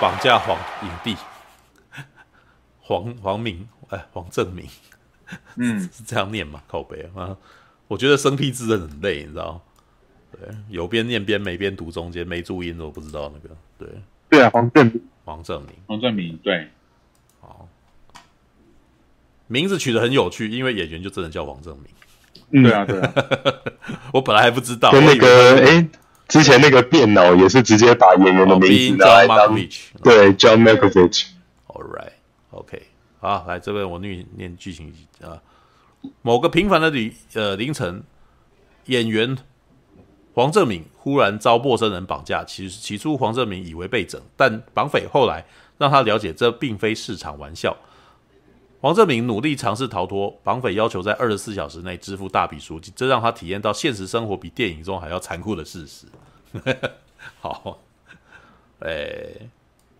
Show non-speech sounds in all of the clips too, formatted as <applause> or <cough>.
绑架黄影帝黄黄明哎黄正明，嗯，<laughs> 是这样念吗？靠北啊！我觉得生僻字很累，你知道？对，有边念边没边读中间没注音，我不知道那个。对对啊，黄正明，黄正明，黄正明，对，好，名字取得很有趣，因为演员就真的叫黄正明。嗯、对啊，对啊，<laughs> 我本来还不知道。跟那个，哎，之前那个电脑也是直接把演员的名字拿来当。对，John Malkovich。All right，OK，好，来这边我念念剧情啊。某个平凡的旅呃凌晨，演员黄正明忽然遭陌生人绑架。其实起初黄正明以为被整，但绑匪后来让他了解这并非是场玩笑。黄正明努力尝试逃脱，绑匪要求在二十四小时内支付大笔赎金，这让他体验到现实生活比电影中还要残酷的事实。<laughs> 好，哎、欸，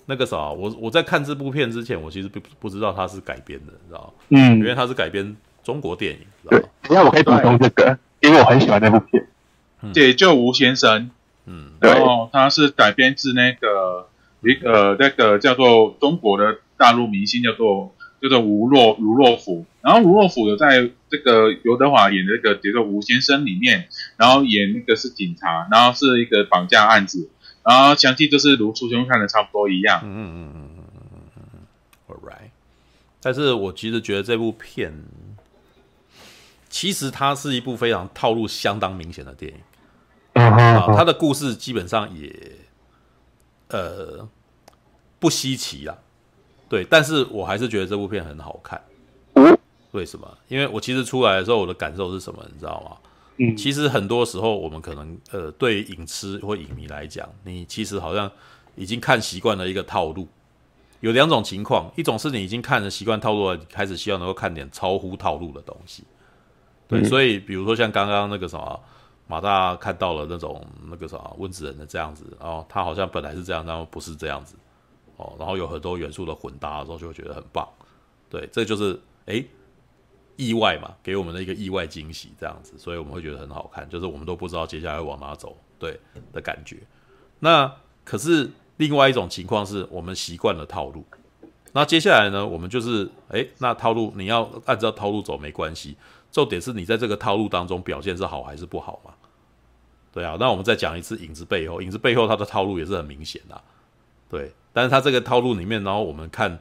那个啥，我我在看这部片之前，我其实不不知道它是改编的，你知道嗯，因为它是改编中国电影。对，等下我可以补充这个，因为我很喜欢那部片，嗯《解救吴先生》。嗯，然后它是改编自那个一个那个叫做中国的大陆明星，叫做。叫做吴若吴若甫，然后吴若甫有在这个刘德华演的这个叫做吴先生里面，然后演那个是警察，然后是一个绑架案子，然后详细就是如初兄看的差不多一样。嗯嗯嗯嗯嗯嗯，All right，但是我其实觉得这部片。其实它是一部非常套路相当明显的电影，啊，它的故事基本上也，呃，不稀奇了，对，但是我还是觉得这部片很好看。为什么？因为我其实出来的时候，我的感受是什么？你知道吗？嗯，其实很多时候我们可能，呃，对于影痴或影迷来讲，你其实好像已经看习惯了一个套路。有两种情况，一种是你已经看了习惯套路了，你开始希望能够看点超乎套路的东西。对，所以比如说像刚刚那个什么马大看到了那种那个什么温子仁的这样子，哦，他好像本来是这样，然后不是这样子。哦，然后有很多元素的混搭的时候，就会觉得很棒。对，这就是诶意外嘛，给我们的一个意外惊喜，这样子，所以我们会觉得很好看。就是我们都不知道接下来会往哪走，对的感觉。那可是另外一种情况是我们习惯了套路。那接下来呢，我们就是诶那套路你要按照套路走没关系，重点是你在这个套路当中表现是好还是不好嘛？对啊，那我们再讲一次影子背后，影子背后它的套路也是很明显的啊，对。但是他这个套路里面，然后我们看，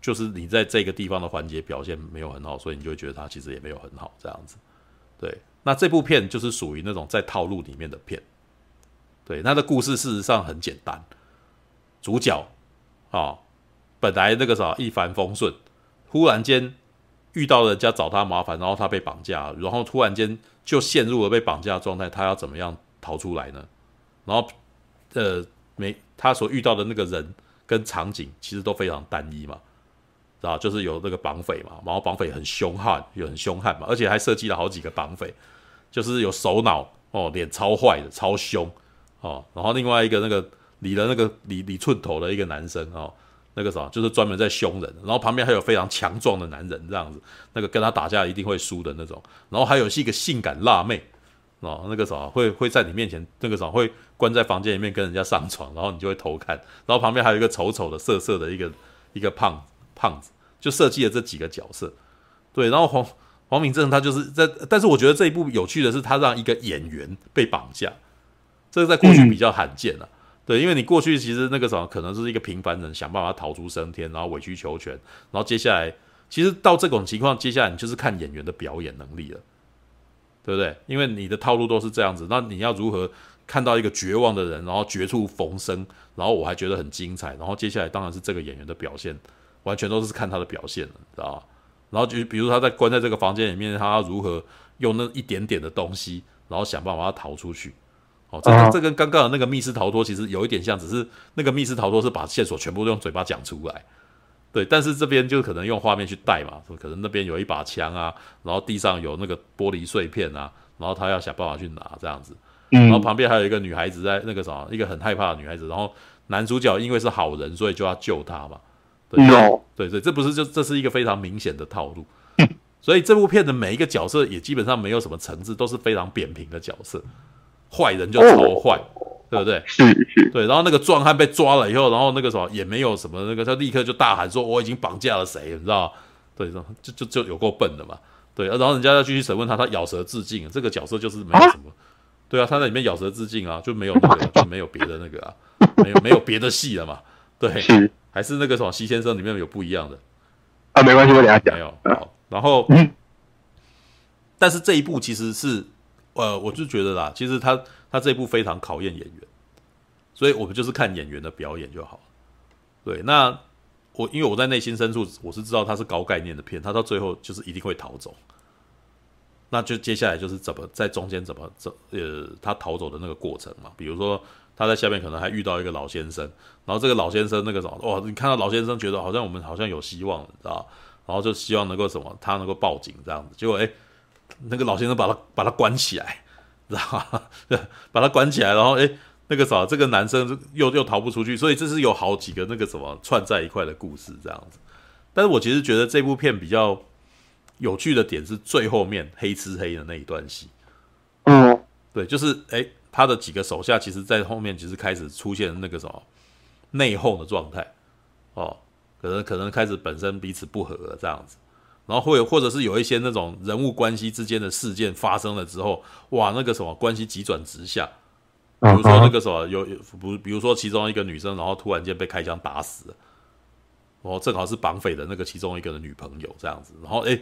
就是你在这个地方的环节表现没有很好，所以你就会觉得他其实也没有很好这样子。对，那这部片就是属于那种在套路里面的片。对，他的故事事实上很简单，主角啊、本来那个啥一帆风顺，忽然间遇到人家找他麻烦，然后他被绑架，然后突然间就陷入了被绑架状态，他要怎么样逃出来呢？然后，呃。没，他所遇到的那个人跟场景其实都非常单一嘛，啊就是有那个绑匪嘛，然后绑匪很凶悍，又很凶悍嘛，而且还设计了好几个绑匪，就是有首脑哦，脸超坏的，超凶哦，然后另外一个那个理了那个理理寸头的一个男生哦，那个啥就是专门在凶人，然后旁边还有非常强壮的男人这样子，那个跟他打架一定会输的那种，然后还有是一个性感辣妹。哦，那个啥会会在你面前，那个啥会关在房间里面跟人家上床，然后你就会偷看，然后旁边还有一个丑丑的色色的一个一个胖胖子，就设计了这几个角色。对，然后黄黄敏正他就是在，但是我觉得这一部有趣的是，他让一个演员被绑架，这个在过去比较罕见了、啊。对，因为你过去其实那个什么可能是一个平凡人想办法逃出升天，然后委曲求全，然后接下来其实到这种情况，接下来你就是看演员的表演能力了。对不对？因为你的套路都是这样子，那你要如何看到一个绝望的人，然后绝处逢生，然后我还觉得很精彩，然后接下来当然是这个演员的表现，完全都是看他的表现了，知道吧？然后就比如他在关在这个房间里面，他要如何用那一点点的东西，然后想办法要逃出去。哦，这跟这跟刚刚的那个密室逃脱其实有一点像，只是那个密室逃脱是把线索全部都用嘴巴讲出来。对，但是这边就可能用画面去带嘛，可能那边有一把枪啊，然后地上有那个玻璃碎片啊，然后他要想办法去拿这样子，然后旁边还有一个女孩子在那个什么，一个很害怕的女孩子，然后男主角因为是好人，所以就要救她嘛。对。对对，这不是就这是一个非常明显的套路，所以这部片的每一个角色也基本上没有什么层次，都是非常扁平的角色，坏人就超坏，对不对？是是，对。然后那个壮汉被抓了以后，然后那个什么也没有什么那个，他立刻就大喊说：“我已经绑架了谁？”你知道？对，就就就有够笨的嘛。对，然后人家要继续审问他，他咬舌自尽。这个角色就是没有什么，对啊，他在里面咬舌自尽啊，就没有那个，就没有别的那个啊，没有没有别的戏了嘛。对，还是那个什么《西先生》里面有不一样的啊？没关系，我等下讲。没有，好，然后，但是这一部其实是，呃，我就觉得啦，其实他他这一部非常考验演员，所以我们就是看演员的表演就好。对，那。我因为我在内心深处我是知道他是高概念的片，他到最后就是一定会逃走。那就接下来就是怎么在中间怎么走，呃，他逃走的那个过程嘛。比如说他在下面可能还遇到一个老先生，然后这个老先生那个什么，哇，你看到老先生觉得好像我们好像有希望，你知道？然后就希望能够什么，他能够报警这样子。结果哎，那个老先生把他把他关起来，知道吧？把他关起来，然后哎。那个啥，这个男生又又逃不出去，所以这是有好几个那个什么串在一块的故事这样子。但是我其实觉得这部片比较有趣的点是最后面黑吃黑的那一段戏。嗯，对，就是哎，他的几个手下其实，在后面其实开始出现那个什么内讧的状态哦，可能可能开始本身彼此不和了这样子，然后会或者是有一些那种人物关系之间的事件发生了之后，哇，那个什么关系急转直下。比如说那个什么有有不，比如说其中一个女生，然后突然间被开枪打死了，然后正好是绑匪的那个其中一个的女朋友这样子，然后诶，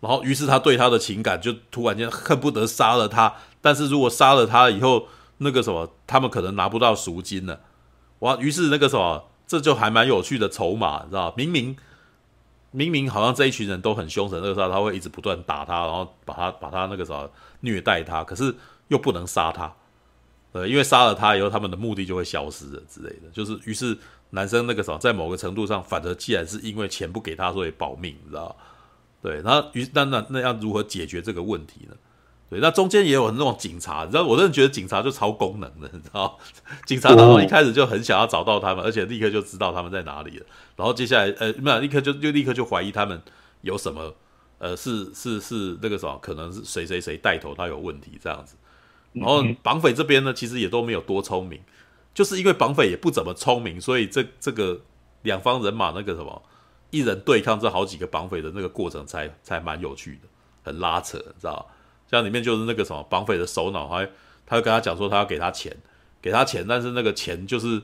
然后于是他对她的情感就突然间恨不得杀了她，但是如果杀了她以后，那个什么他们可能拿不到赎金了，哇，于是那个什么这就还蛮有趣的筹码，你知道明明明明好像这一群人都很凶神恶煞，他会一直不断打他，然后把他把他那个什么虐待他，可是又不能杀他。呃，因为杀了他以后，他们的目的就会消失了之类的。就是，于是男生那个时候在某个程度上，反而既然是因为钱不给他，所以保命，你知道？对，那于那那那要如何解决这个问题呢？对，那中间也有那种警察，你知道，我真的觉得警察就超功能的，你知道？警察然后一开始就很想要找到他们，而且立刻就知道他们在哪里了。然后接下来，呃，没有，立刻就就立刻就怀疑他们有什么，呃，是是是那个什么，可能是谁谁谁带头他有问题这样子。然后绑匪这边呢，其实也都没有多聪明，就是因为绑匪也不怎么聪明，所以这这个两方人马那个什么一人对抗这好几个绑匪的那个过程才才蛮有趣的，很拉扯，你知道？像里面就是那个什么绑匪的首脑还他就跟他讲说他要给他钱，给他钱，但是那个钱就是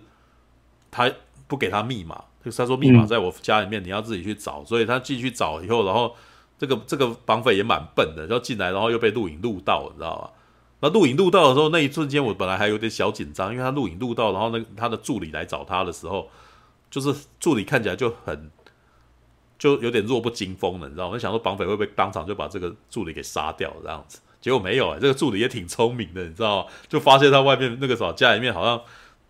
他不给他密码，就是他说密码在我家里面，你要自己去找，所以他进去找以后，然后这个这个绑匪也蛮笨的，然后进来然后又被录影录到，你知道吧？那录影录到的时候，那一瞬间我本来还有点小紧张，因为他录影录到，然后那他的助理来找他的时候，就是助理看起来就很就有点弱不禁风了，你知道吗？我想说绑匪会不会当场就把这个助理给杀掉这样子？结果没有哎、这个助理也挺聪明的，你知道吗？就发现他外面那个什么家里面好像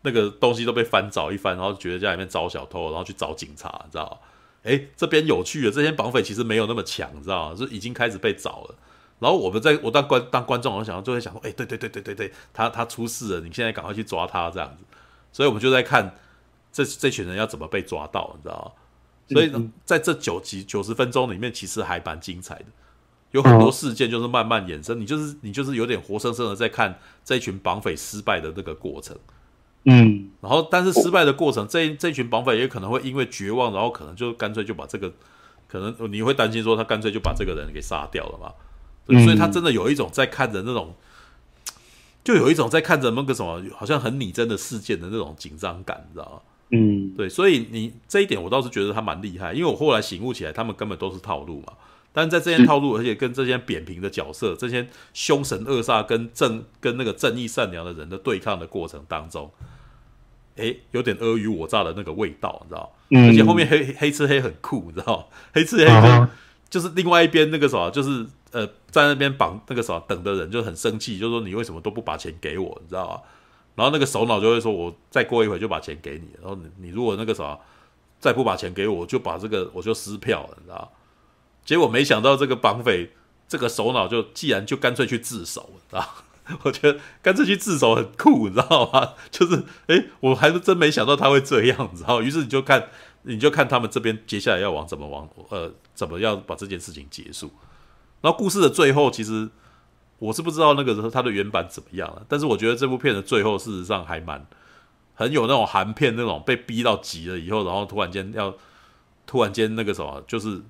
那个东西都被翻找一番，然后觉得家里面遭小偷，然后去找警察，你知道吗？诶，这边有趣的，这些绑匪其实没有那么强，你知道吗？就已经开始被找了。然后我们在我当观当观众，我想就会想说，哎，对对对对对对，他他出事了，你现在赶快去抓他这样子。所以我们就在看这这群人要怎么被抓到，你知道吗？所以呢，在这九集九十分钟里面，其实还蛮精彩的，有很多事件就是慢慢衍生，你就是你就是有点活生生的在看这一群绑匪失败的那个过程。嗯，然后但是失败的过程，这这群绑匪也可能会因为绝望，然后可能就干脆就把这个，可能你会担心说他干脆就把这个人给杀掉了嘛？对，所以他真的有一种在看着那种，就有一种在看着那个什么，好像很拟真的事件的那种紧张感，你知道吗？嗯，对，所以你这一点我倒是觉得他蛮厉害，因为我后来醒悟起来，他们根本都是套路嘛。但是在这些套路，而且跟这些扁平的角色，这些凶神恶煞跟正跟那个正义善良的人的对抗的过程当中，诶，有点尔虞我诈的那个味道，你知道？而且后面黑黑吃黑很酷，你知道？黑吃黑跟就是另外一边那个什么，就是。呃，在那边绑那个什么等的人就很生气，就说你为什么都不把钱给我，你知道吗？然后那个首脑就会说，我再过一会就把钱给你。然后你你如果那个什么再不把钱给我，我就把这个我就撕票了，你知道吗？结果没想到这个绑匪这个首脑就既然就干脆去自首，你知道？我觉得干脆去自首很酷，你知道吗？就是诶，我还是真没想到他会这样，你知道？于是你就看你就看他们这边接下来要往怎么往呃怎么样把这件事情结束。然后故事的最后，其实 <clears throat> 我是不知道那个时候他的原版怎么样了，但是我觉得这部片的最后事实上还蛮很有那种韩片那种被逼到急了以后，然后突然间要突然间那个什么，就是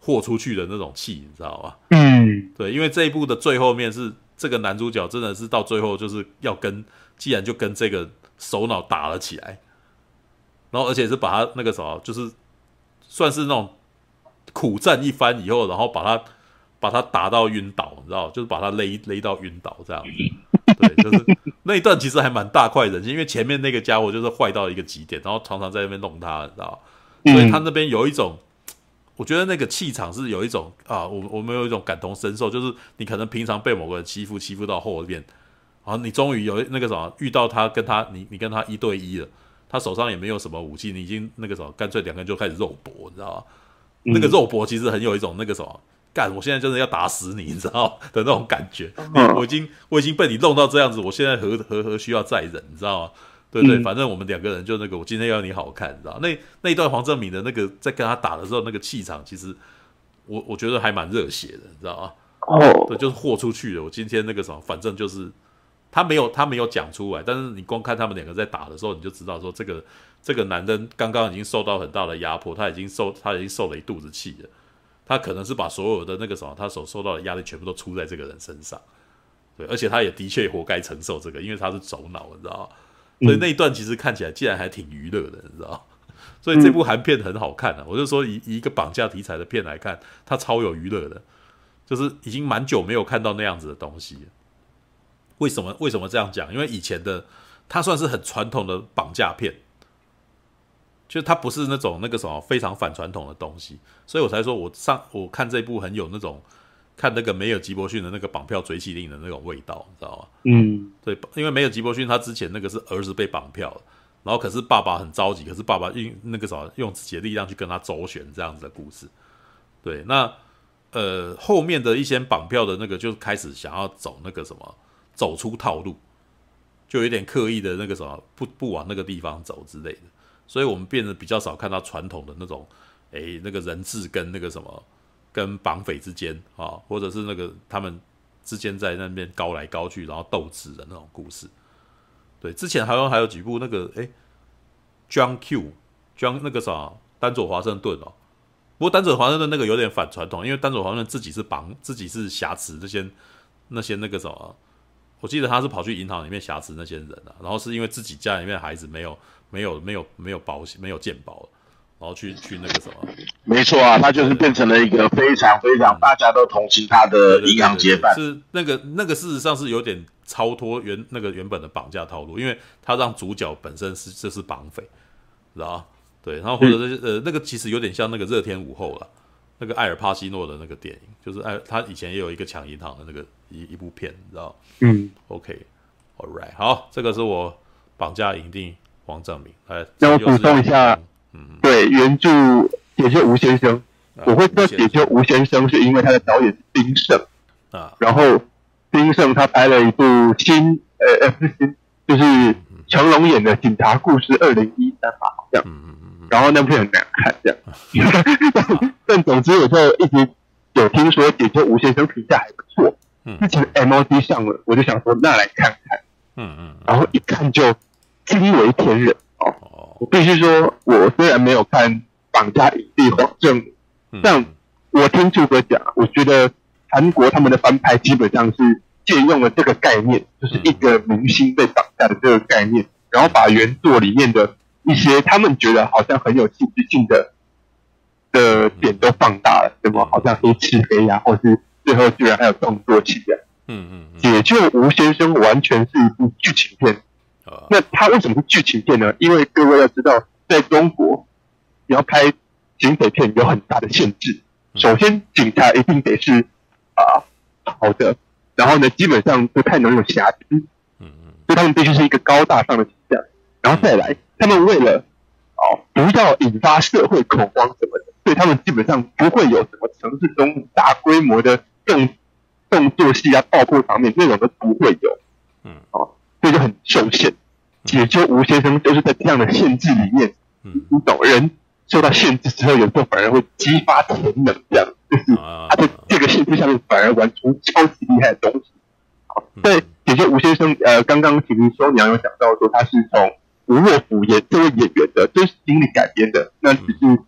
豁出去的那种气，你知道吧？嗯，对，因为这一部的最后面是这个男主角真的是到最后就是要跟，既然就跟这个首脑打了起来，然后而且是把他那个什么，就是算是那种苦战一番以后，然后把他。把他打到晕倒，你知道，就是把他勒勒到晕倒这样子。对，就是那一段其实还蛮大快人心，因为前面那个家伙就是坏到一个极点，然后常常在那边弄他，你知道，所以他那边有一种，我觉得那个气场是有一种啊，我我们有一种感同身受，就是你可能平常被某个人欺负，欺负到后面，然后你终于有那个什么遇到他，跟他你你跟他一对一了，他手上也没有什么武器，你已经那个什么，干脆两个人就开始肉搏，你知道吗？那个肉搏其实很有一种那个什么。干！我现在就是要打死你，你知道的那种感觉。你我已经我已经被你弄到这样子，我现在何何何需要再忍，你知道吗？对不对？反正我们两个人就那个，我今天要你好看，你知道？那那一段黄正明的那个在跟他打的时候，那个气场其实我我觉得还蛮热血的，你知道吗？哦，对，就是豁出去了。我今天那个什么，反正就是他没有他没有讲出来，但是你光看他们两个在打的时候，你就知道说这个这个男人刚刚已经受到很大的压迫，他已经受他已经受了一肚子气了。他可能是把所有的那个什么，他所受到的压力全部都出在这个人身上，对，而且他也的确活该承受这个，因为他是走脑，你知道吗？所以那一段其实看起来竟然还挺娱乐的，你知道？<laughs> 所以这部韩片很好看啊！我就说以以一个绑架题材的片来看，它超有娱乐的，就是已经蛮久没有看到那样子的东西。为什么？为什么这样讲？因为以前的它算是很传统的绑架片。就它不是那种那个什么非常反传统的东西，所以我才说我上我看这部很有那种看那个没有吉伯逊的那个绑票追缉令的那种味道，你知道吗？嗯，对，因为没有吉伯逊他之前那个是儿子被绑票，然后可是爸爸很着急，可是爸爸用那个什么用自己的力量去跟他周旋这样子的故事。对，那呃后面的一些绑票的那个就开始想要走那个什么走出套路，就有点刻意的那个什么不不往那个地方走之类的。所以我们变得比较少看到传统的那种，诶，那个人质跟那个什么，跟绑匪之间啊，或者是那个他们之间在那边高来高去，然后斗智的那种故事。对，之前好像还有几部那个诶 John Q，John 那个啥，丹佐华盛顿哦。不过丹佐华盛顿那个有点反传统，因为丹佐华盛顿自己是绑，自己是挟持这些那些那个什么，我记得他是跑去银行里面挟持那些人啊，然后是因为自己家里面孩子没有。没有没有没有保险，没有健保，然后去去那个什么？没错啊，他就是变成了一个非常非常大家都同情他的银行劫犯。是那个那个事实上是有点超脱原那个原本的绑架套路，因为他让主角本身是这是绑匪，知道吗？对，然后或者是、嗯、呃那个其实有点像那个热天午后了，那个艾尔帕西诺的那个电影，就是艾他以前也有一个抢银行的那个一一部片，你知道吗？嗯，OK，All right，好，这个是我绑架营地。黄正明，哎，让我补充一下，嗯，对，原著解救吴先生，啊、我会知道解救吴先生是因为他的导演是丁晟啊，然后丁晟他拍了一部新，呃呃不是新，就是成龙演的《警察故事二零一三》吧，好像，嗯嗯嗯，然后那部片很难看，这样，<laughs> 嗯、但总之我就一直有听说解救吴先生评价还不错，嗯，之前 MOD 上了，我就想说那来看看，嗯嗯，然后一看就。惊为天人哦！我必须说，我虽然没有看《绑架影帝》黄正明，但我听柱哥讲，我觉得韩国他们的翻拍基本上是借用了这个概念，就是一个明星被绑架的这个概念，然后把原作里面的一些他们觉得好像很有戏剧性的的点都放大了，什么好像黑吃黑呀，或是最后居然还有动作戏啊！嗯嗯，解救吴先生完全是一部剧情片。那他为什么是剧情片呢？因为各位要知道，在中国，你要拍警匪片有很大的限制。首先，警察一定得是啊好的，然后呢，基本上不太能有瑕疵。嗯嗯，所以他们必须是一个高大上的形象。然后再来，他们为了哦不要引发社会恐慌什么的，所以他们基本上不会有什么城市中大规模的动动作戏啊、爆破场面那种都不会有。嗯，哦。所以就很受限，解救吴先生就是在这样的限制里面，你懂人受到限制之后，有时候反而会激发潜能，这样就是他在这个限制下面反而玩出超级厉害的东西。好，在解救吴先生，呃，刚刚其实说娘有讲到说他是从吴若甫演这位演员的真实经历改编的，那只是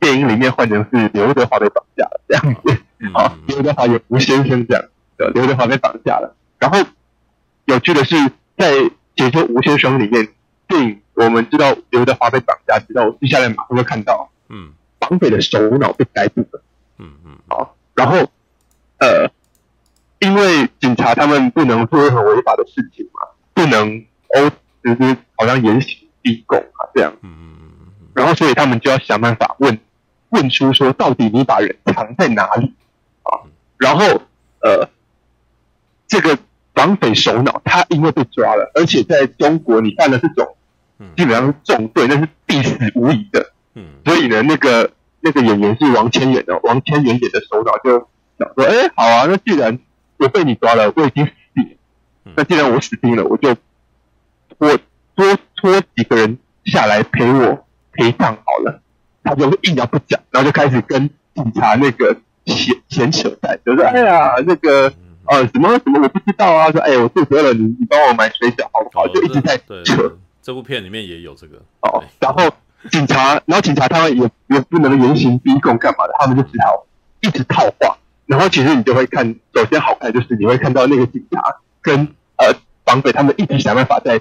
电影里面换成是刘德华被绑架了这样子。<laughs> 好，刘德华演吴先生这样，的刘德华被绑架了。然后有趣的是，在解救吴先生里面，电影我们知道刘德华被绑架之后，接下来马上就看到，嗯，绑匪的首脑被逮捕了，嗯嗯，好，然后呃，因为警察他们不能做任何违法的事情嘛，不能哦，就是好像严刑逼供啊这样，嗯嗯嗯，然后所以他们就要想办法问问出说，到底你把人藏在哪里啊？然后呃，这个。绑匪首脑，他因为被抓了，而且在中国你犯了这种，基本上重罪，那是必死无疑的。嗯，所以呢，那个那个演员是王千源的，王千源演的首脑就想说，哎，好啊，那既然我被你抓了，我已经死定了，那既然我死定了，我就我多拖几个人下来陪我陪葬好了。他就硬要不讲，然后就开始跟警察那个闲闲扯淡，就说，哎呀，那个。呃，什么什么我不知道啊？说，哎，我肚子饿了，你你帮我买水饺好不好？就一直在扯。这部片里面也有这个哦。然后警察，然后警察他们也也不能严刑逼供干嘛的，他们就只好一直套话。然后其实你就会看，首先好看就是你会看到那个警察跟呃绑匪他们一直想办法在，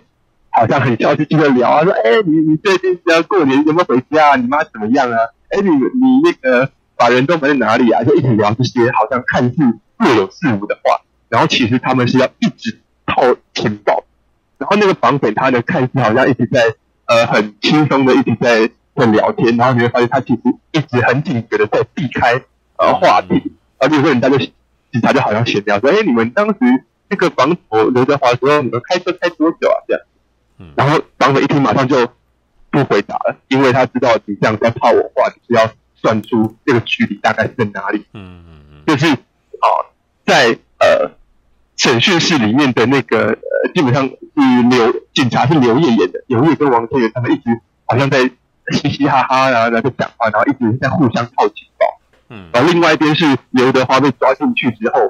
好像很笑嘻嘻的聊啊，说，哎，你你最近要过年有没有回家啊？你妈怎么样啊？哎，你你那个把人都埋在哪里啊？就一直聊这些，好像看似。若有似无的话，然后其实他们是要一直套情报，然后那个绑匪他的看似好像一直在呃很轻松的一直在在聊天，然后你会发现他其实一直很警觉的在避开呃话题，而且说人家就警察就好像闲聊说，哎，你们当时那个绑匪刘德华说你们开车开多久啊？这样，然后绑匪一听马上就不回答了，因为他知道你这样在套我话，就是要算出这个距离大概是在哪里，嗯嗯嗯，就是啊。在呃审讯室里面的那个呃，基本上是刘警察是刘烨演的，刘烨跟王千源他们一直好像在嘻嘻哈哈，然后在讲话，然后一直在互相套情报。嗯，然后另外一边是刘德华被抓进去之后，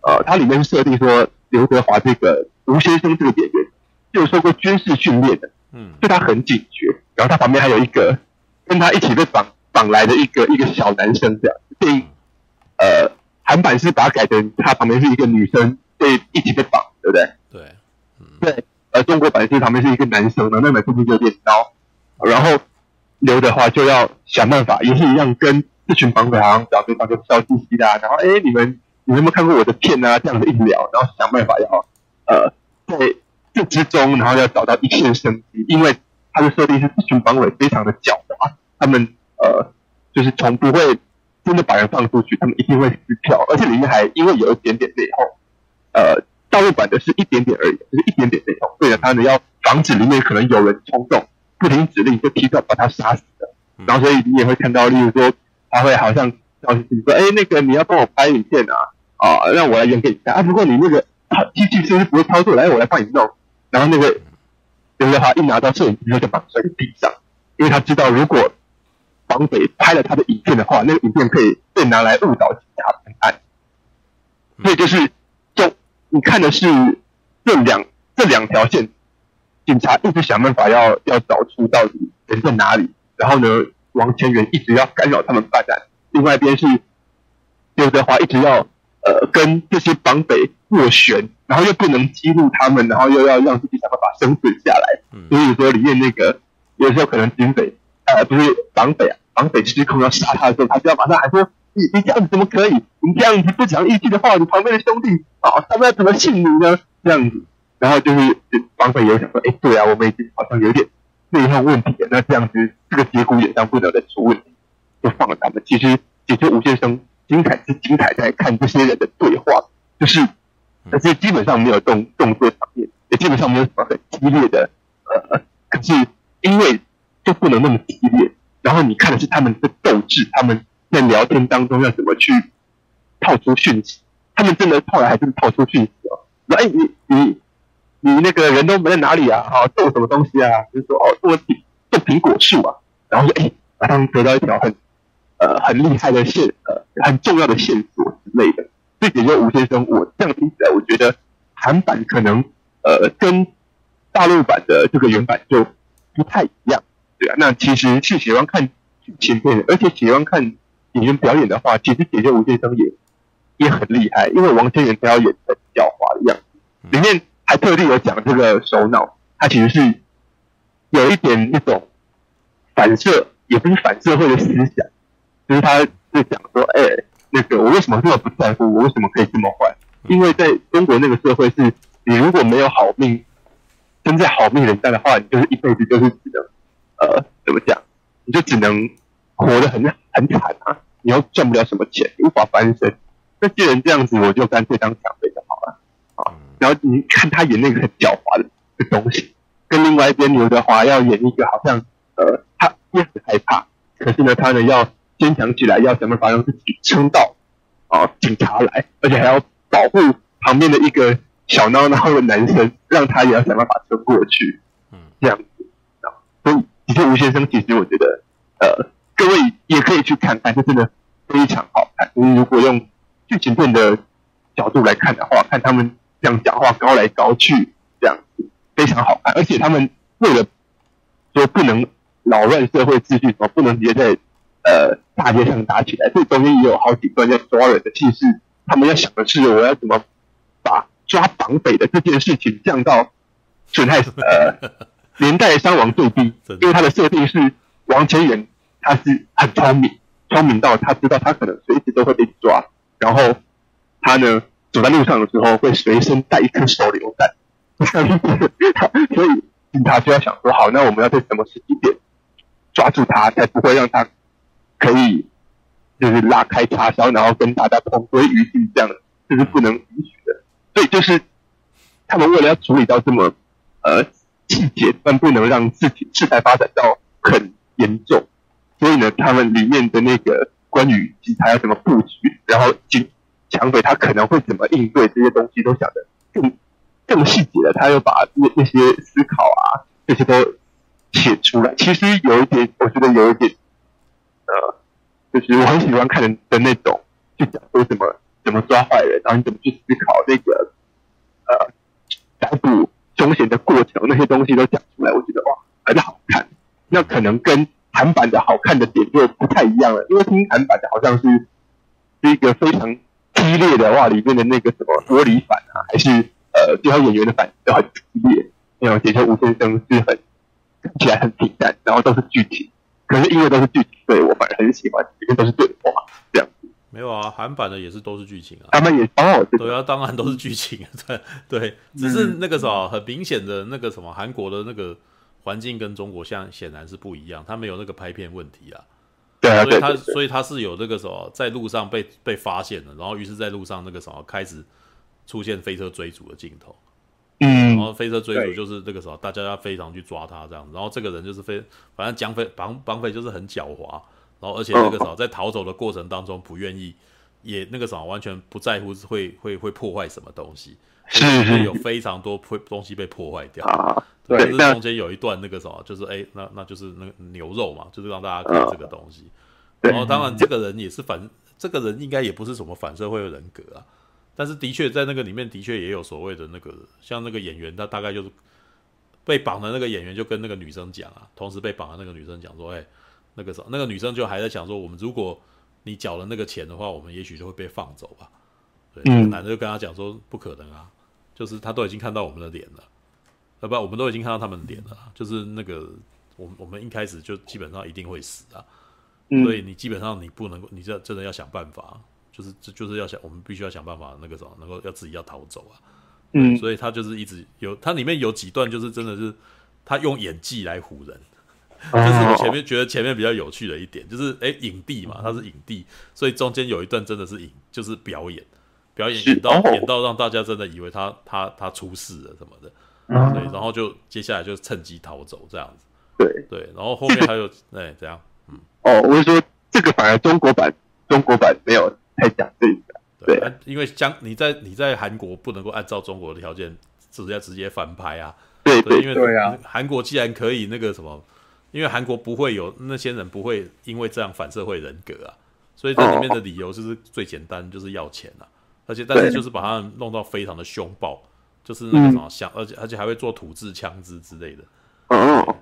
呃，它里面设定说刘德华这个吴先生这个演员就受过军事训练的，嗯，对他很警觉，然后他旁边还有一个跟他一起被绑绑来的一个一个小男生这样，所以呃。韩版是把它改成它旁边是一个女生，被一起被绑，对不对？对，嗯、对。而中国版是旁边是一个男生，然后那边是不是就变刀？然后刘德华就要想办法，也是一样，跟这群绑匪好像找对方就笑嘻嘻的，然后哎，你们你们有没有看过我的片啊？这样子一直聊，然后想办法要呃在这之中，然后要找到一线生机，因为他的设定是这群绑匪非常的狡猾，他们呃就是从不会。真的把人放出去，他们一定会撕票，<laughs> 而且里面还因为有一点点内讧，呃，大陆版的是一点点而已，就是一点点内讧，为了他呢要防止里面可能有人冲动，不听指令就提早把他杀死的。然后所以你也会看到，例如说他会好像消息说，哎，那个你要帮我拍影片啊，啊，让我来演给你看啊。不过你那个 <laughs> 机器是不是不会操作？来，我来帮你弄。然后那个刘德华一拿到摄影机，他就把摔在地上，因为他知道如果。绑匪拍了他的影片的话，那个影片可以被拿来误导警察办案。所以就是，就你看的是这两这两条线，警察一直想办法要要找出到底人在哪里，然后呢，王千源一直要干扰他们办案，另外一边是刘德华一直要呃跟这些绑匪斡旋，然后又不能激怒他们，然后又要让自己想办法生存下来。所以说里面那个有时候可能警匪。呃，不是绑匪啊，绑匪失控要杀他的时候，他就要马上喊说：“你你这样子怎么可以？你这样子不讲义气的话，你旁边的兄弟啊，他们要怎么信你呢？”这样子，然后就是绑匪也想说：“哎、对啊，我们已经好像有点内讧问题了。那这样子，这个节骨眼上不能再出问题，就放了他们。其实，解救吴先生精彩是精彩在看这些人的对话，就是而且基本上没有动动作场面，也基本上没有什么很激烈的呃，可是因为。就不能那么激烈，然后你看的是他们的斗志，他们在聊天当中要怎么去套出讯息，他们真的后来还真的套出讯息哦。说哎，你你你那个人都没在哪里啊？好，种什么东西啊？就是说哦，种苹种苹果树啊。然后说哎马上得到一条很呃很厉害的线呃很重要的线索之类的。所以解救吴先生，我这样听起来，我觉得韩版可能呃跟大陆版的这个原版就不太一样，对啊。那其实是喜欢看剧情片的，而且喜欢看演员表演的话，其实解救吴先生也也很厉害，因为王千源他要演很狡猾的样子，里面还特地有讲这个首脑，他其实是有一点那种反社，也不是反社会的思想，就是他是讲说，哎、欸，那个我为什么这么不在乎，我为什么可以这么坏？因为在中国那个社会是，你如果没有好命。真在好命人家的话，你就是一辈子就是只能，呃，怎么讲？你就只能活得很很惨啊！你又赚不了什么钱，无法翻身。那既然这样子，我就干脆当长辈就好了啊！然后你看他演那个很狡猾的的东西，跟另外一边刘德华要演一个好像，呃，他也很害怕，可是呢，他呢要坚强起来，要想办法让自己撑到啊警察来，而且还要保护旁边的一个。小孬孬的男生，让他也要想办法撑过去，嗯，这样子啊。所以，其实，吴先生其实我觉得，呃，各位也可以去看看，这真的非常好看。如果用剧情片的角度来看的话，看他们这样讲话高来高去，这样子非常好看。而且他们为了说不能扰乱社会秩序，什么不能直接在呃大街上打起来，所以中间也有好几段要抓人的气势。他们要想的是，我要怎么把。抓绑匪的这件事情降到损害呃连带伤亡最低，因为他的设定是王千源他是很聪明，聪明到他知道他可能随时都会被抓，然后他呢走在路上的时候会随身带一颗手榴弹，<laughs> 所以警察就要想说好，那我们要在什么时机点抓住他，才不会让他可以就是拉开叉烧，然后跟大家同归于尽，这样这是不能允许的。所以就是他们为了要处理到这么呃细节，但不能让事情事态发展到很严重，所以呢，他们里面的那个关于其他要怎么布局，然后警抢匪他可能会怎么应对这些东西，都想得更更细节的。他又把那那些思考啊这些都写出来。其实有一点，我觉得有一点呃，就是我很喜欢看的的那种，就讲说什么。怎么抓坏人？然后你怎么去思考那个呃嫌的过程？那些东西都讲出来，我觉得哇，很好看。那可能跟韩版的好看的点就不太一样了，因为听韩版的好像是是一个非常激烈的哇，里面的那个什么玻璃反啊，还是呃最后演员的反应都很激烈。那种解救吴先生是很看起来很平淡，然后都是剧情。可是因为都是剧情，所以我反而很喜欢，里面都是对话这样。没有啊，韩版的也是都是剧情啊，他们也哦，对。啊，当然都是剧情，<laughs> 对对，只是那个什么很明显的那个什么韩国的那个环境跟中国像显然是不一样，他没有那个拍片问题啊，对啊，所以他所以他是有那个什么在路上被被发现了，然后于是在路上那个什么开始出现飞车追逐的镜头，嗯，然后飞车追逐就是那个什么大家要非常去抓他这样，然后这个人就是非反正蒋匪绑绑匪就是很狡猾。然后，而且那个啥，在逃走的过程当中，不愿意，也那个啥，完全不在乎会会会破坏什么东西，是有非常多破东西被破坏掉。对，中间有一段那个什么，就是哎，那那就是那个牛肉嘛，就是让大家看这个东西。然后，当然这个人也是反，这个人应该也不是什么反社会的人格啊。但是，的确在那个里面，的确也有所谓的那个，像那个演员，他大概就是被绑的那个演员，就跟那个女生讲啊，同时被绑的那个女生讲说，哎。那个时候，那个女生就还在想说，我们如果你缴了那个钱的话，我们也许就会被放走吧。对，那个男的就跟他讲说，不可能啊，就是他都已经看到我们的脸了，呃，不，我们都已经看到他们的脸了，就是那个，我们我们一开始就基本上一定会死啊。所以你基本上你不能够，你这真的要想办法，就是这就是要想，我们必须要想办法，那个什么能够要自己要逃走啊。嗯，所以他就是一直有，他里面有几段就是真的是他用演技来唬人。这是我前面觉得前面比较有趣的一点，就是哎、欸，影帝嘛，他是影帝，所以中间有一段真的是影，就是表演，表演演到演到让大家真的以为他他他出事了什么的，对，然后就接下来就趁机逃走这样子，对。对，然后后面还有 <laughs> 哎这样，嗯，哦，我是说这个反而中国版中国版没有太讲这个，对，因为将你在你在韩国不能够按照中国的条件直接直接翻拍啊，对对，因为对啊，韩国既然可以那个什么。因为韩国不会有那些人不会因为这样反社会人格啊，所以这里面的理由就是最简单，就是要钱啊，而且但是就是把他们弄到非常的凶暴，就是那个什么想，而且而且还会做土制枪支之类的。对，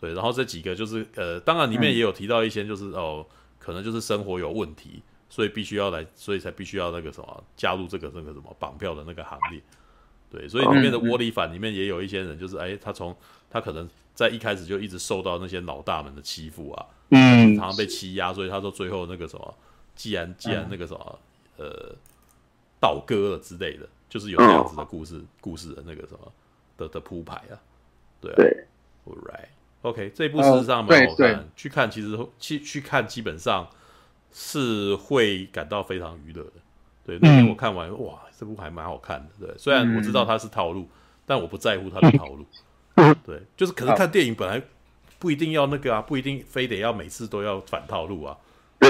对，然后这几个就是呃，当然里面也有提到一些，就是哦，可能就是生活有问题，所以必须要来，所以才必须要那个什么加入这个那个什么绑票的那个行列。对，所以里面的窝里反里面也有一些人，就是哎，他从他可能在一开始就一直受到那些老大们的欺负啊，嗯，常常被欺压，所以他说最后那个什么，既然既然那个什么，呃，倒戈了之类的，就是有这样子的故事，故事的那个什么的的铺排啊，对啊，right，OK，这部事实上蛮好看，去看其实去去看基本上是会感到非常娱乐的。对，那天我看完，哇，这部还蛮好看的。对，虽然我知道它是套路，但我不在乎它的套路。<laughs> 对，就是可能看电影本来不一定要那个啊，不一定非得要每次都要反套路啊。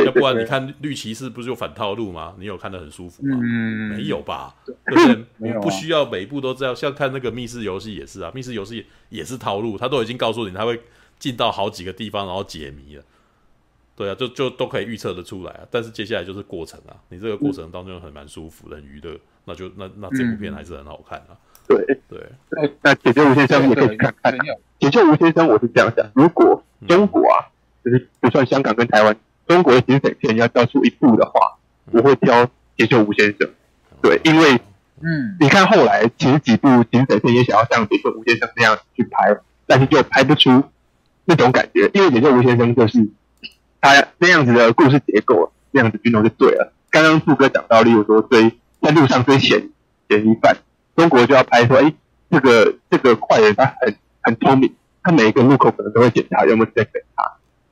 要不然你看绿骑士不是就反套路吗？你有看得很舒服吗？没有吧？对不对？<laughs> 我不需要每一部都这样。像看那个密室游戏也是啊，密室游戏也是套路，他都已经告诉你他会进到好几个地方，然后解谜了。对啊，就就都可以预测得出来啊，但是接下来就是过程啊，你这个过程当中很蛮舒服的，很娱乐，那就那那这部片还是很好看啊。对对对，那解救吴先生也可以去看看。解救吴先生，我是这样想，如果中国啊，就是不算香港跟台湾，中国的警匪片要挑出一部的话，我会挑解救吴先生。对，因为嗯，你看后来其实几部警匪片也想要像解救吴先生那样去拍，但是就拍不出那种感觉，因为解救吴先生就是。他那样子的故事结构，那样子运动就对了。刚刚富哥讲到，例如说追在路上追嫌嫌疑犯，中国就要拍说，哎、这个这个坏人他很很聪明，他每一个路口可能都会检查有没有在等他，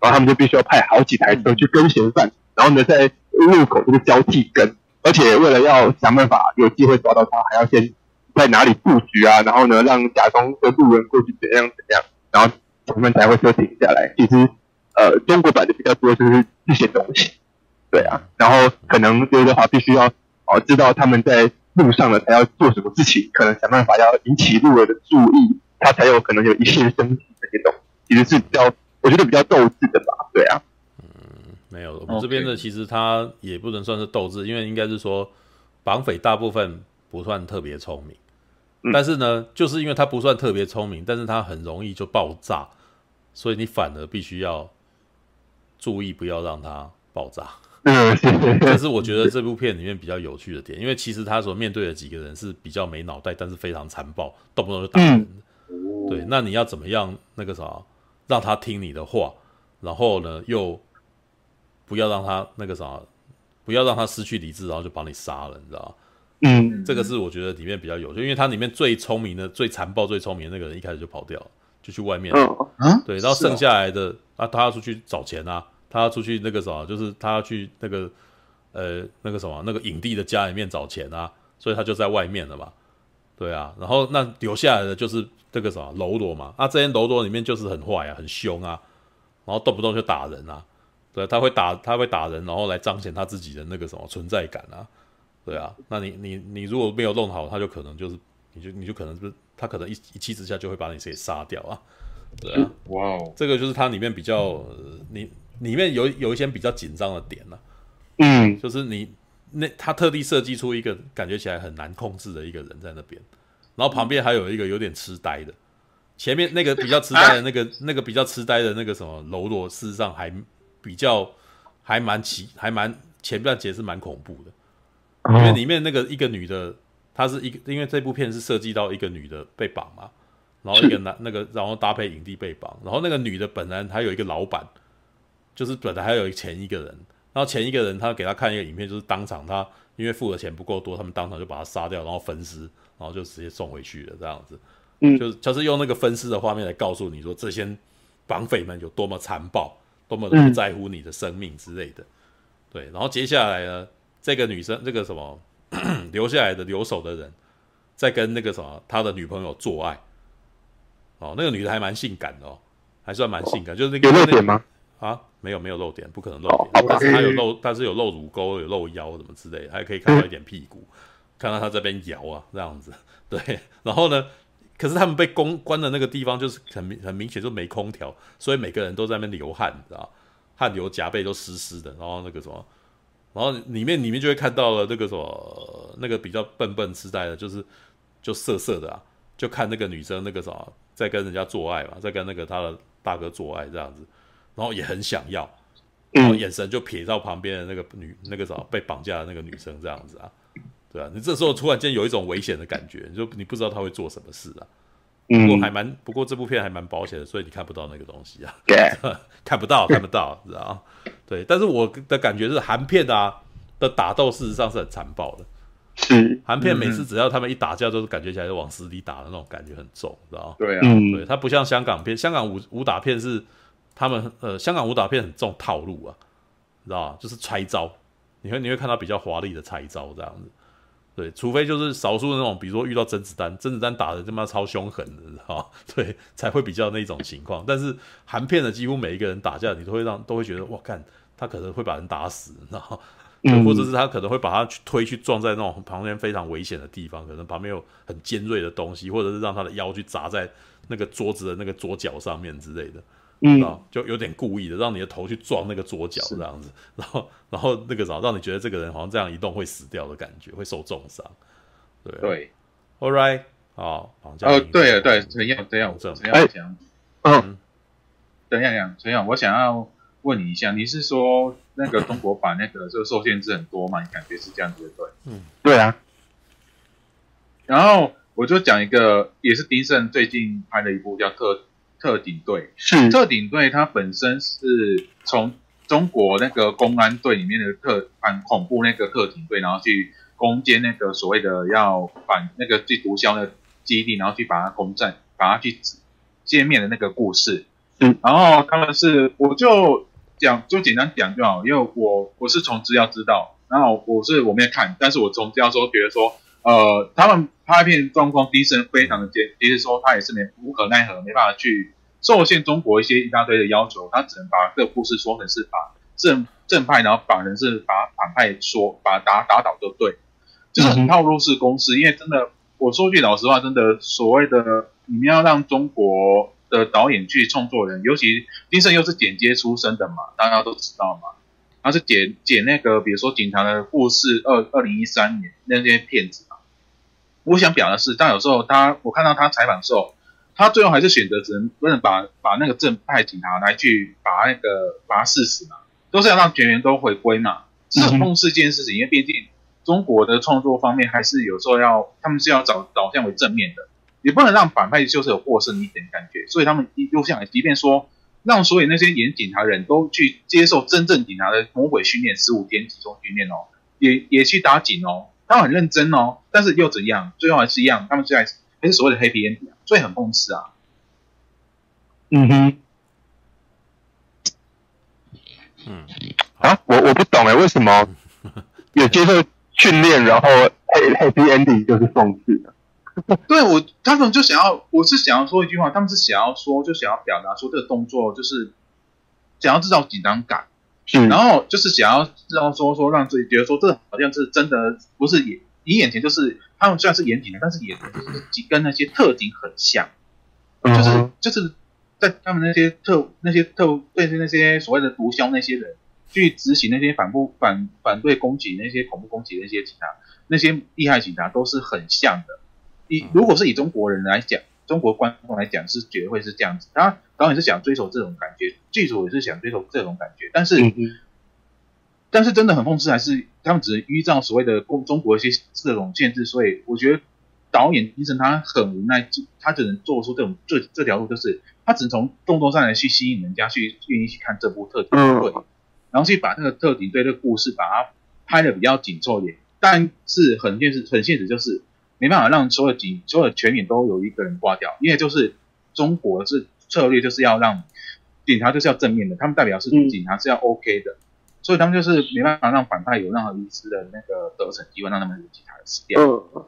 然后他们就必须要派好几台车去跟嫌犯，然后呢在路口这个交替跟，而且为了要想办法有机会抓到他，还要先在哪里布局啊，然后呢让假装的路人过去怎样怎样，然后嫌犯才会车停下来。其实。呃，中国版的比较多就是这些东西，对啊，然后可能刘德华必须要哦知道他们在路上了，他要做什么事情，可能想办法要引起路人的注意，他才有可能有一线生机这些东西，其实是比较我觉得比较斗智的吧，对啊，嗯，没有，我们这边的其实他也不能算是斗智，因为应该是说绑匪大部分不算特别聪明，但是呢，就是因为他不算特别聪明，但是他很容易就爆炸，所以你反而必须要。注意不要让它爆炸。但是我觉得这部片里面比较有趣的点，因为其实他所面对的几个人是比较没脑袋，但是非常残暴，动不动就打人。对，那你要怎么样那个啥，让他听你的话，然后呢又不要让他那个啥，不要让他失去理智，然后就把你杀了，你知道吗？嗯，这个是我觉得里面比较有趣，因为它里面最聪明的、最残暴、最聪明的那个人一开始就跑掉了。就去外面，嗯，对，然后剩下来的啊，他要出去找钱啊，他要出去那个什么，就是他要去那个呃那个什么那个影帝的家里面找钱啊，所以他就在外面了嘛，对啊，然后那留下来的就是这个什么喽啰嘛，啊，这些喽啰里面就是很坏啊，很凶啊，然后动不动就打人啊，对，他会打他会打人，然后来彰显他自己的那个什么存在感啊，对啊，那你你你如果没有弄好，他就可能就是你就你就可能是。他可能一一气之下就会把你给杀掉啊，对啊，哇哦，这个就是它里面比较，呃、你里面有有一些比较紧张的点呢、啊，嗯，就是你那他特地设计出一个感觉起来很难控制的一个人在那边，然后旁边还有一个有点痴呆的，前面那个比较痴呆的那个 <laughs> 那个比较痴呆的那个什么喽啰，事实上还比较还蛮奇，还蛮前半节是蛮恐怖的，因为里面那个一个女的。她是一个，因为这部片是涉及到一个女的被绑嘛，然后一个男那个，然后搭配影帝被绑，然后那个女的本来还有一个老板，就是本来还有前一个人，然后前一个人他给他看一个影片，就是当场他因为付的钱不够多，他们当场就把他杀掉，然后分尸，然后就直接送回去了这样子，嗯，就是就是用那个分尸的画面来告诉你说这些绑匪们有多么残暴，多么的不在乎你的生命之类的，对，然后接下来呢，这个女生这个什么？<clears throat> 留下来的留守的人，在跟那个什么他的女朋友做爱，哦，那个女的还蛮性感的哦，还算蛮性感，就是那个有露点吗？啊，没有没有露点，不可能露点，但是他有露，但是有露乳沟，有露腰什么之类的，还可以看到一点屁股，看到他这边摇啊这样子，<laughs> 对，然后呢，可是他们被关关的那个地方就是很很明显就没空调，所以每个人都在那边流汗，你知道？汗流浃背都湿湿的，然后那个什么，然后里面里面就会看到了那个什么那个比较笨笨痴呆的，就是就色色的啊，就看那个女生那个什么在跟人家做爱嘛，在跟那个他的大哥做爱这样子，然后也很想要，然后眼神就瞥到旁边的那个女那个什么被绑架的那个女生这样子啊。对啊，你这时候突然间有一种危险的感觉，你就你不知道他会做什么事啊。不过还蛮，不过这部片还蛮保险的，所以你看不到那个东西啊。<laughs> 看不到，看不到，知道对，但是我的感觉是韩片啊的打斗事实上是很残暴的。是，韩片每次只要他们一打架，都是感觉起来就往死里打的那种感觉很重，知道对啊，对，它不像香港片，香港武武打片是他们呃，香港武打片很重套路啊，知道就是拆招，你会你会看到比较华丽的拆招这样子。对，除非就是少数的那种，比如说遇到甄子丹，甄子丹打的他妈超凶狠的，哈，<laughs> 对，才会比较那种情况。但是韩片的几乎每一个人打架，你都会让都会觉得，哇，看，他可能会把人打死，然后，或者是他可能会把他去推去撞在那种旁边非常危险的地方，可能旁边有很尖锐的东西，或者是让他的腰去砸在那个桌子的那个桌角上面之类的。嗯，就有点故意的，让你的头去撞那个桌角这样子，然后，然后那个啥，让你觉得这个人好像这样移动会死掉的感觉，会受重伤。对对，All right，好，哦，对了，对，陈阳，这样，这样，哎，嗯，等一陈阳，我想要问你一下，你是说那个中国版那个就受限制很多嘛？你感觉是这样子的，对？嗯，对啊。然后我就讲一个，也是丁晟最近拍的一部叫《特》。特警队是特警队，它本身是从中国那个公安队里面的特反恐怖那个特警队，然后去攻坚那个所谓的要反那个去毒枭的基地，然后去把它攻占，把它去歼灭的那个故事。嗯，然后他们是，我就讲就简单讲就好，因为我我是从资料知道，然后我是我没有看，但是我从资料说觉得说，呃，他们。拍片状况，丁晟非常的坚，其实说他也是没无可奈何，没办法去受限中国一些一大堆的要求，他只能把这个故事说成是把正正派，然后反人是把反派说把打打倒就对，就是很套路式公式。因为真的，我说句老实话，真的所谓的你们要让中国的导演去创作人，尤其丁晟又是剪接出身的嘛，大家都知道嘛，他是剪剪那个比如说警察的故事，二二零一三年那些片子。我想表达是，但有时候他，我看到他采访的时候，他最后还是选择只能不能把把那个正派警察来去把那个把他刺死嘛，都是要让全员都回归嘛，这是很重视一件事情，因为毕竟中国的创作方面还是有时候要他们是要找导向为正面的，也不能让反派就是有获胜一点感觉，所以他们又想，即便说让所有那些演警察人都去接受真正警察的魔鬼训练，十五天集中训练哦，也也去打警哦。他很认真哦，但是又怎样？最后还是一样，他们最爱还是所谓的 happy ending，所以很讽刺啊。嗯哼，嗯啊，我我不懂哎，为什么 <laughs> 有接受训练，然后 happy ending 就是讽刺的？<laughs> 对我，他们就想要，我是想要说一句话，他们是想要说，就想要表达说这个动作就是想要制造紧张感。是，然后就是想要让说说让自己觉得说这好像是真的，不是演你眼前就是他们虽然是严谨的，但是也就是跟那些特警很像，就是就是在他们那些特那些特对那些所谓的毒枭那些人去执行那些反不反反对攻击那些恐怖攻击的那些警察，那些厉害警察都是很像的。以如果是以中国人来讲。中国观众来讲是绝对会是这样子，他导演是想追求这种感觉，剧组也是想追求这种感觉，但是，但是真的很讽刺，还是他们只能依照所谓的中中国一些这种限制，所以我觉得导演其实他很无奈，他只能做出这种这这条路，就是他只能从动作上来去吸引人家去愿意去看这部特警队，嗯、然后去把那个特警队的故事把它拍的比较紧凑一点，但是很现实很现实就是。没办法让所有警、所有全员都有一个人挂掉，因为就是中国是策略，就是要让警察就是要正面的，他们代表是警察是要 OK 的，嗯、所以他们就是没办法让反派有任何一丝的那个得逞机会，让他们警察死掉。嗯，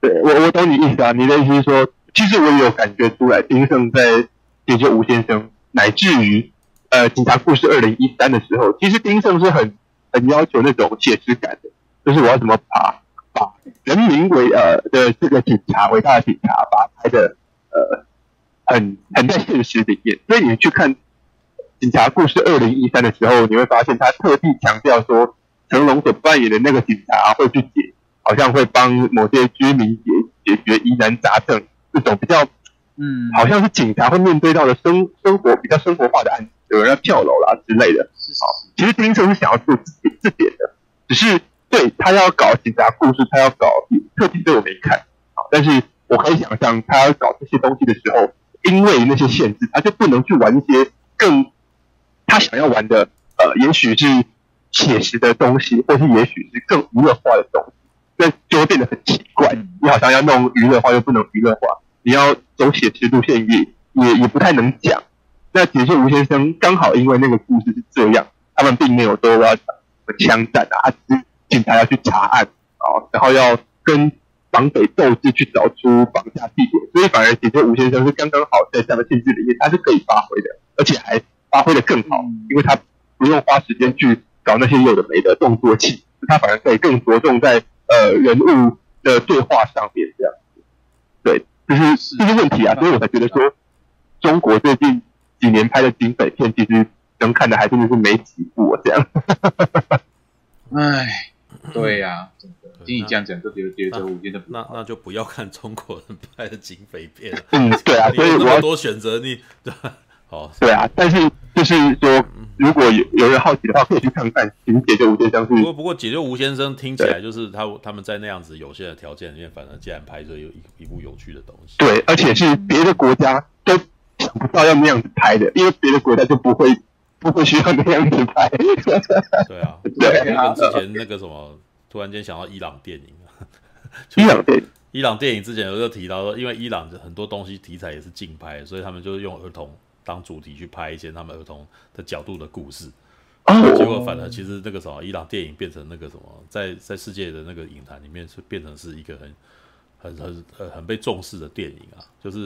对我我懂你意思啊，你的意思是说，其实我也有感觉出来，丁晟在《解救吴先生》乃至于呃《警察故事二零一三》的时候，其实丁晟是很很要求那种写实感的，就是我要怎么爬。把人民为呃的这个警察，伟大的警察，把他拍的呃很很在现实里面。所以你去看《警察故事二零一三》的时候，你会发现他特地强调说，成龙所扮演的那个警察会去解，好像会帮某些居民解解决疑难杂症这种比较嗯，好像是警察会面对到的生生活比较生活化的案子，有人要跳楼啦之类的。好，其实丁生是想要做这这点的，只是。对，他要搞警察故事，他要搞特警队，我没看啊，但是我可以想象，他要搞这些东西的时候，因为那些限制，他就不能去玩一些更他想要玩的，呃，也许是写实的东西，或是也许是更娱乐化的东西，那就会变得很奇怪。你好像要弄娱乐化，又不能娱乐化；你要走写实路线也，也也也不太能讲。那解救吴先生刚好因为那个故事是这样，他们并没有说要枪战啊，只警察要去查案啊，然后要跟绑匪斗智去找出绑架地点，所以反而解救吴先生是刚刚好在这样的性质里面，他是可以发挥的，而且还发挥的更好，因为他不用花时间去搞那些有的没的动作戏，他反而可以更着重在呃人物的对话上面这样子。对，就是这些问题啊，所以我才觉得说，中国最近几年拍的警匪片，其实能看的还真的是没几部这样。唉。<laughs> 对呀、啊，听你这样讲，就觉得觉得这五天的那那就不要看中国人拍的警匪片了。嗯，对啊，所以有那么多选择，你对好对啊。但是就是说，如果有有人好奇的话，可以去看看《解救吴先生》。不过不过，《解救吴先生》听起来就是他他们在那样子有限的条件里面，反而竟然拍出有一一部有趣的东西。对，而且是别的国家都想不到要那样子拍的，因为别的国家就不会。不会需要那样子拍。<laughs> 对啊，对啊，跟之前那个什么，突然间想到伊朗电影啊，<laughs> 伊朗电影，伊朗电影之前有就提到说，因为伊朗很多东西题材也是竞拍，所以他们就是用儿童当主题去拍一些他们儿童的角度的故事。哦，结果反而其实那个什么，伊朗电影变成那个什么，在在世界的那个影坛里面是变成是一个很。很很呃很被重视的电影啊，就是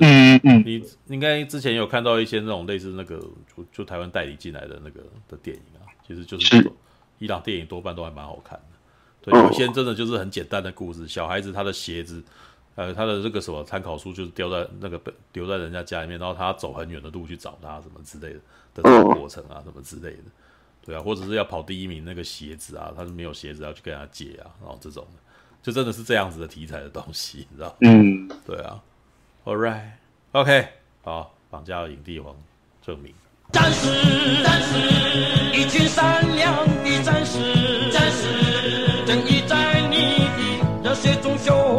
你应该之前有看到一些那种类似那个就就台湾代理进来的那个的电影啊，其实就是这种伊朗电影多半都还蛮好看的。对，有些真的就是很简单的故事，小孩子他的鞋子，呃，他的这个什么参考书就是丢在那个丢在人家家里面，然后他走很远的路去找他什么之类的的这个过程啊，什么之类的，对啊，或者是要跑第一名那个鞋子啊，他是没有鞋子要去跟他借啊，然后这种的。就真的是这样子的题材的东西，<laughs> 你知道？嗯，对啊。All right，OK，okay，好，绑架影帝王证明。战士，战士，一群善良的战士，战士，正义在你的热血中修。